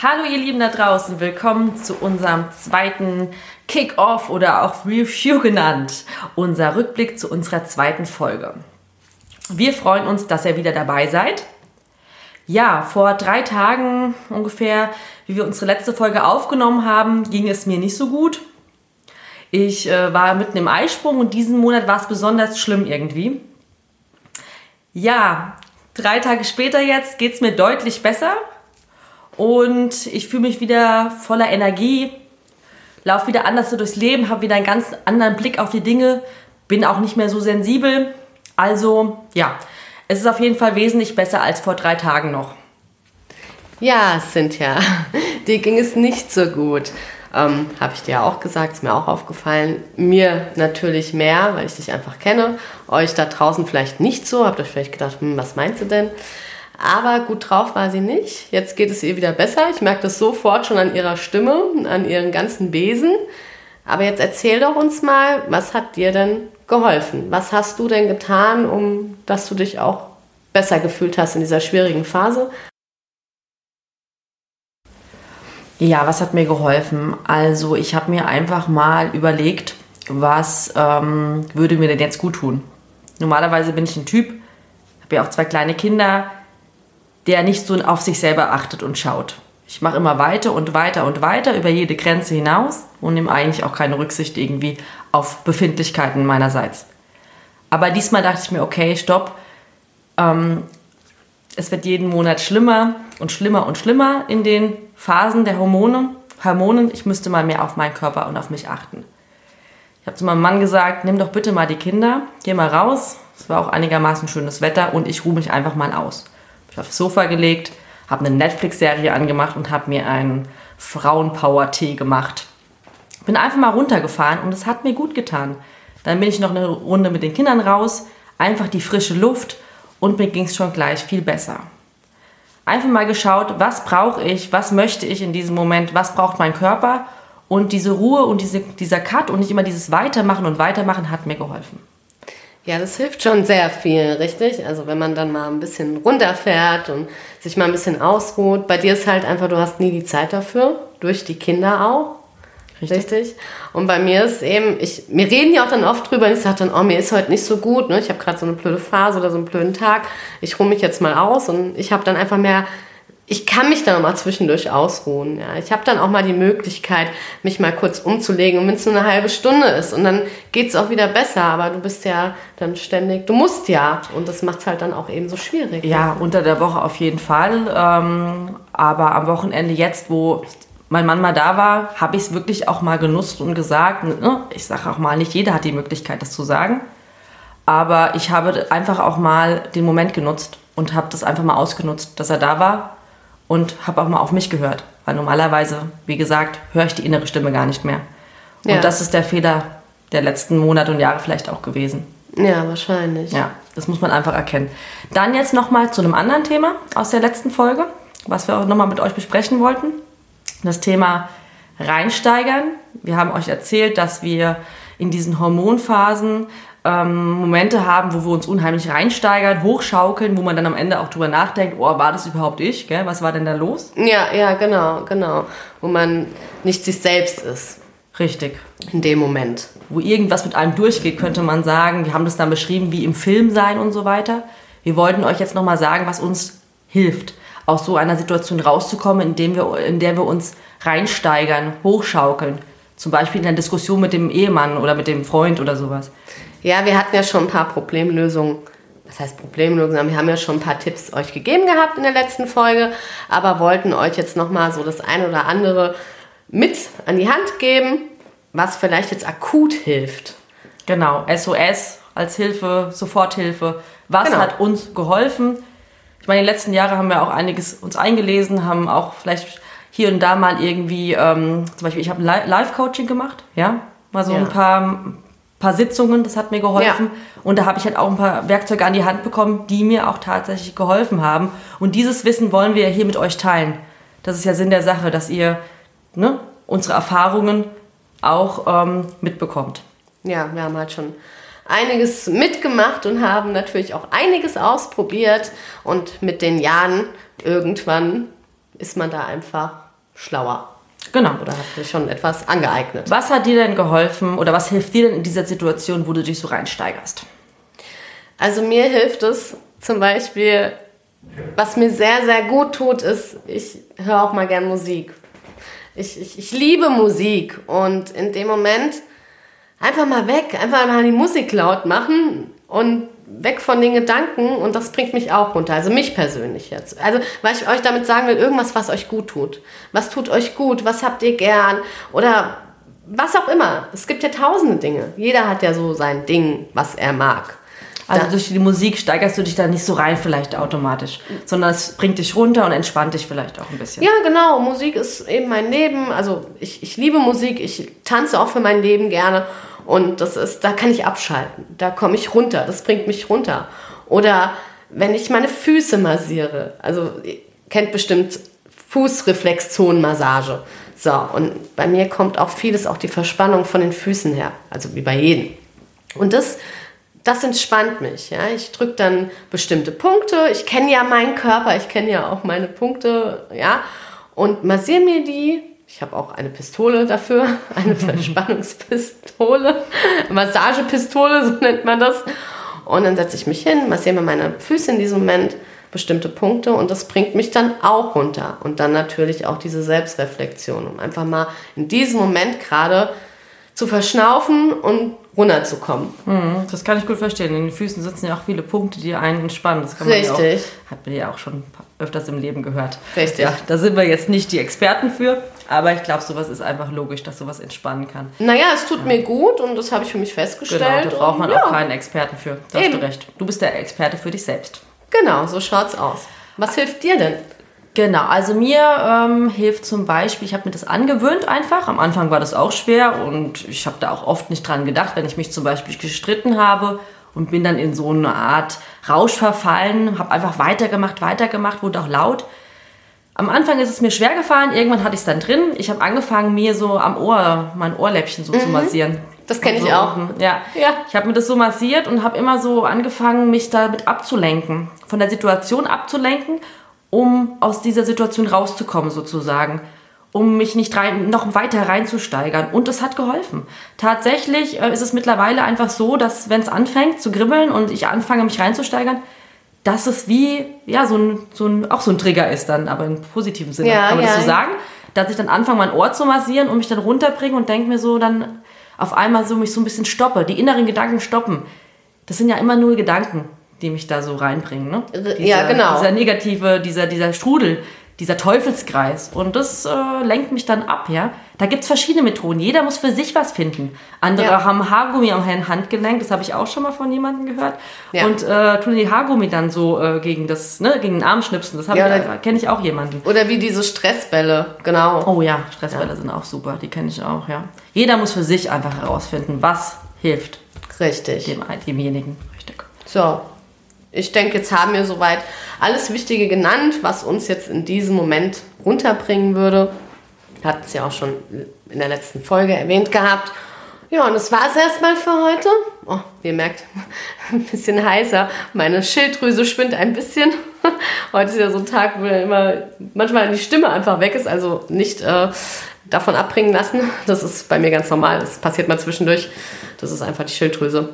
Hallo ihr Lieben da draußen, willkommen zu unserem zweiten Kick-Off oder auch Review genannt. Unser Rückblick zu unserer zweiten Folge. Wir freuen uns, dass ihr wieder dabei seid. Ja, vor drei Tagen ungefähr, wie wir unsere letzte Folge aufgenommen haben, ging es mir nicht so gut. Ich äh, war mitten im Eisprung und diesen Monat war es besonders schlimm irgendwie. Ja, drei Tage später jetzt geht es mir deutlich besser und ich fühle mich wieder voller Energie, laufe wieder anders durchs Leben, habe wieder einen ganz anderen Blick auf die Dinge, bin auch nicht mehr so sensibel. Also ja, es ist auf jeden Fall wesentlich besser als vor drei Tagen noch. Ja, Cynthia, dir ging es nicht so gut. Ähm, Habe ich dir auch gesagt, ist mir auch aufgefallen. Mir natürlich mehr, weil ich dich einfach kenne. Euch da draußen vielleicht nicht so. Habt euch vielleicht gedacht, hm, was meinst du denn? Aber gut drauf war sie nicht. Jetzt geht es ihr wieder besser. Ich merke das sofort schon an ihrer Stimme, an ihren ganzen Besen. Aber jetzt erzähl doch uns mal, was hat dir denn geholfen? Was hast du denn getan, um dass du dich auch besser gefühlt hast in dieser schwierigen Phase? Ja, was hat mir geholfen? Also ich habe mir einfach mal überlegt, was ähm, würde mir denn jetzt gut tun? Normalerweise bin ich ein Typ, habe ja auch zwei kleine Kinder, der nicht so auf sich selber achtet und schaut. Ich mache immer weiter und weiter und weiter über jede Grenze hinaus und nehme eigentlich auch keine Rücksicht irgendwie auf Befindlichkeiten meinerseits. Aber diesmal dachte ich mir, okay, stopp. Ähm, es wird jeden Monat schlimmer und schlimmer und schlimmer in den Phasen der Hormone. Hormonen. Ich müsste mal mehr auf meinen Körper und auf mich achten. Ich habe zu meinem Mann gesagt, nimm doch bitte mal die Kinder, geh mal raus. Es war auch einigermaßen schönes Wetter und ich ruhe mich einfach mal aus aufs Sofa gelegt, habe eine Netflix-Serie angemacht und habe mir einen Frauenpower-Tee gemacht. Bin einfach mal runtergefahren und es hat mir gut getan. Dann bin ich noch eine Runde mit den Kindern raus, einfach die frische Luft und mir ging es schon gleich viel besser. Einfach mal geschaut, was brauche ich, was möchte ich in diesem Moment, was braucht mein Körper und diese Ruhe und diese, dieser Cut und nicht immer dieses Weitermachen und Weitermachen hat mir geholfen. Ja, das hilft schon sehr viel, richtig? Also wenn man dann mal ein bisschen runterfährt und sich mal ein bisschen ausruht. Bei dir ist halt einfach, du hast nie die Zeit dafür, durch die Kinder auch. Richtig. richtig. Und bei mir ist eben, ich, wir reden ja auch dann oft drüber und ich sage dann, oh, mir ist heute nicht so gut, ne? ich habe gerade so eine blöde Phase oder so einen blöden Tag, ich ruhe mich jetzt mal aus und ich habe dann einfach mehr ich kann mich dann auch mal zwischendurch ausruhen. Ja. Ich habe dann auch mal die Möglichkeit, mich mal kurz umzulegen wenn es nur eine halbe Stunde ist und dann geht es auch wieder besser. Aber du bist ja dann ständig, du musst ja und das macht es halt dann auch eben so schwierig. Ja, unter der Woche auf jeden Fall. Ähm, aber am Wochenende jetzt, wo mein Mann mal da war, habe ich es wirklich auch mal genutzt und gesagt. Ne? Ich sage auch mal, nicht jeder hat die Möglichkeit, das zu sagen. Aber ich habe einfach auch mal den Moment genutzt und habe das einfach mal ausgenutzt, dass er da war und habe auch mal auf mich gehört. Weil normalerweise, wie gesagt, höre ich die innere Stimme gar nicht mehr. Und ja. das ist der Fehler der letzten Monate und Jahre vielleicht auch gewesen. Ja, wahrscheinlich. Ja, das muss man einfach erkennen. Dann jetzt nochmal zu einem anderen Thema aus der letzten Folge, was wir auch nochmal mit euch besprechen wollten. Das Thema reinsteigern. Wir haben euch erzählt, dass wir in diesen Hormonphasen ähm, Momente haben, wo wir uns unheimlich reinsteigern, hochschaukeln, wo man dann am Ende auch drüber nachdenkt, oh, war das überhaupt ich? Gell? Was war denn da los? Ja, ja, genau, genau. Wo man nicht sich selbst ist. Richtig. In dem Moment. Wo irgendwas mit einem durchgeht, könnte man sagen. Wir haben das dann beschrieben, wie im Film sein und so weiter. Wir wollten euch jetzt nochmal sagen, was uns hilft, aus so einer Situation rauszukommen, indem wir, in der wir uns reinsteigern, hochschaukeln. Zum Beispiel in der Diskussion mit dem Ehemann oder mit dem Freund oder sowas. Ja, wir hatten ja schon ein paar Problemlösungen. Was heißt Problemlösungen? Wir haben ja schon ein paar Tipps euch gegeben gehabt in der letzten Folge, aber wollten euch jetzt nochmal so das eine oder andere mit an die Hand geben, was vielleicht jetzt akut hilft. Genau, SOS als Hilfe, Soforthilfe. Was genau. hat uns geholfen? Ich meine, in den letzten Jahren haben wir auch einiges uns eingelesen, haben auch vielleicht hier und da mal irgendwie, ähm, zum Beispiel, ich habe Live-Coaching gemacht, ja, mal so ja. ein paar paar Sitzungen, das hat mir geholfen. Ja. Und da habe ich halt auch ein paar Werkzeuge an die Hand bekommen, die mir auch tatsächlich geholfen haben. Und dieses Wissen wollen wir hier mit euch teilen. Das ist ja Sinn der Sache, dass ihr ne, unsere Erfahrungen auch ähm, mitbekommt. Ja, wir haben halt schon einiges mitgemacht und haben natürlich auch einiges ausprobiert. Und mit den Jahren irgendwann ist man da einfach schlauer. Genau. Oder hat sich schon etwas angeeignet. Was hat dir denn geholfen oder was hilft dir denn in dieser Situation, wo du dich so reinsteigerst? Also mir hilft es zum Beispiel, was mir sehr, sehr gut tut, ist, ich höre auch mal gern Musik. Ich, ich, ich liebe Musik und in dem Moment einfach mal weg, einfach mal die Musik laut machen und weg von den Gedanken und das bringt mich auch runter. Also mich persönlich jetzt. Also, weil ich euch damit sagen will, irgendwas, was euch gut tut. Was tut euch gut? Was habt ihr gern? Oder was auch immer. Es gibt ja tausende Dinge. Jeder hat ja so sein Ding, was er mag. Also da, durch die Musik steigerst du dich da nicht so rein vielleicht automatisch, sondern es bringt dich runter und entspannt dich vielleicht auch ein bisschen. Ja, genau. Musik ist eben mein Leben. Also ich, ich liebe Musik. Ich tanze auch für mein Leben gerne. Und das ist, da kann ich abschalten. Da komme ich runter. Das bringt mich runter. Oder wenn ich meine Füße massiere. Also, ihr kennt bestimmt Fußreflexzonenmassage. So, und bei mir kommt auch vieles, auch die Verspannung von den Füßen her. Also wie bei jedem. Und das, das entspannt mich. Ja? Ich drücke dann bestimmte Punkte. Ich kenne ja meinen Körper, ich kenne ja auch meine Punkte. Ja? Und massiere mir die ich habe auch eine Pistole dafür, eine Verspannungspistole, Massagepistole, so nennt man das. Und dann setze ich mich hin, massiere mir meine Füße in diesem Moment, bestimmte Punkte und das bringt mich dann auch runter. Und dann natürlich auch diese Selbstreflexion, um einfach mal in diesem Moment gerade zu verschnaufen und runterzukommen. Mhm, das kann ich gut verstehen. In den Füßen sitzen ja auch viele Punkte, die einen entspannen. Das kann man Richtig. Ja auch, hat man ja auch schon öfters im Leben gehört. Richtig. Ja, da sind wir jetzt nicht die Experten für, aber ich glaube, sowas ist einfach logisch, dass sowas entspannen kann. Naja, es tut ja. mir gut und das habe ich für mich festgestellt. Genau, da braucht man und, auch keinen Experten für. Da Eben. hast du recht. Du bist der Experte für dich selbst. Genau, so schaut's aus. Was hilft dir denn? Genau, also mir ähm, hilft zum Beispiel, ich habe mir das angewöhnt einfach. Am Anfang war das auch schwer und ich habe da auch oft nicht dran gedacht, wenn ich mich zum Beispiel gestritten habe und bin dann in so eine Art Rausch verfallen, habe einfach weitergemacht, weitergemacht, wurde auch laut. Am Anfang ist es mir schwer gefallen, irgendwann hatte ich es dann drin. Ich habe angefangen, mir so am Ohr, mein Ohrläppchen so mhm. zu massieren. Das kenne ich so auch. Ja. ja. Ich habe mir das so massiert und habe immer so angefangen, mich damit abzulenken, von der Situation abzulenken um aus dieser Situation rauszukommen sozusagen, um mich nicht rein, noch weiter reinzusteigern. Und es hat geholfen. Tatsächlich äh, ist es mittlerweile einfach so, dass wenn es anfängt zu kribbeln und ich anfange mich reinzusteigern, dass es wie, ja, so ein, so ein, auch so ein Trigger ist dann, aber im positiven Sinne, ja, kann man ja. das so sagen, dass ich dann anfange, mein Ohr zu massieren und mich dann runterbringe und denke mir so dann auf einmal so mich so ein bisschen stoppe, die inneren Gedanken stoppen. Das sind ja immer nur Gedanken die mich da so reinbringen. Ne? Dieser, ja, genau. Dieser negative, dieser, dieser Strudel, dieser Teufelskreis. Und das äh, lenkt mich dann ab, ja. Da gibt es verschiedene Methoden. Jeder muss für sich was finden. Andere ja. haben Haargummi am Handgelenk, das habe ich auch schon mal von jemandem gehört. Ja. Und äh, tun die Haargummi dann so äh, gegen, das, ne, gegen den Arm schnipsen. Das ja, kenne ich auch jemanden. Oder wie diese Stressbälle, genau. Oh ja, Stressbälle sind auch super, die kenne ich auch, ja. Jeder muss für sich einfach herausfinden, was hilft. Richtig. Dem, demjenigen. Richtig. So, ich denke, jetzt haben wir soweit alles Wichtige genannt, was uns jetzt in diesem Moment runterbringen würde. Wir hatten es ja auch schon in der letzten Folge erwähnt gehabt. Ja, und das war es erstmal für heute. Oh, ihr merkt, ein bisschen heißer. Meine Schilddrüse spinnt ein bisschen. Heute ist ja so ein Tag, wo immer manchmal die Stimme einfach weg ist, also nicht äh, davon abbringen lassen. Das ist bei mir ganz normal. Das passiert mal zwischendurch. Das ist einfach die Schilddrüse.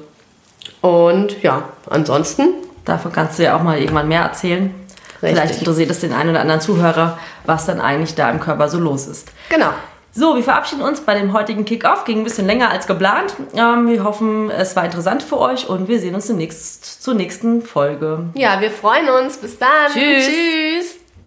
Und ja, ansonsten Davon kannst du ja auch mal irgendwann mehr erzählen. Richtig. Vielleicht interessiert es den einen oder anderen Zuhörer, was dann eigentlich da im Körper so los ist. Genau. So, wir verabschieden uns bei dem heutigen Kickoff. Ging ein bisschen länger als geplant. Ähm, wir hoffen, es war interessant für euch und wir sehen uns demnächst zur nächsten Folge. Ja, wir freuen uns. Bis dann. Tschüss. Tschüss.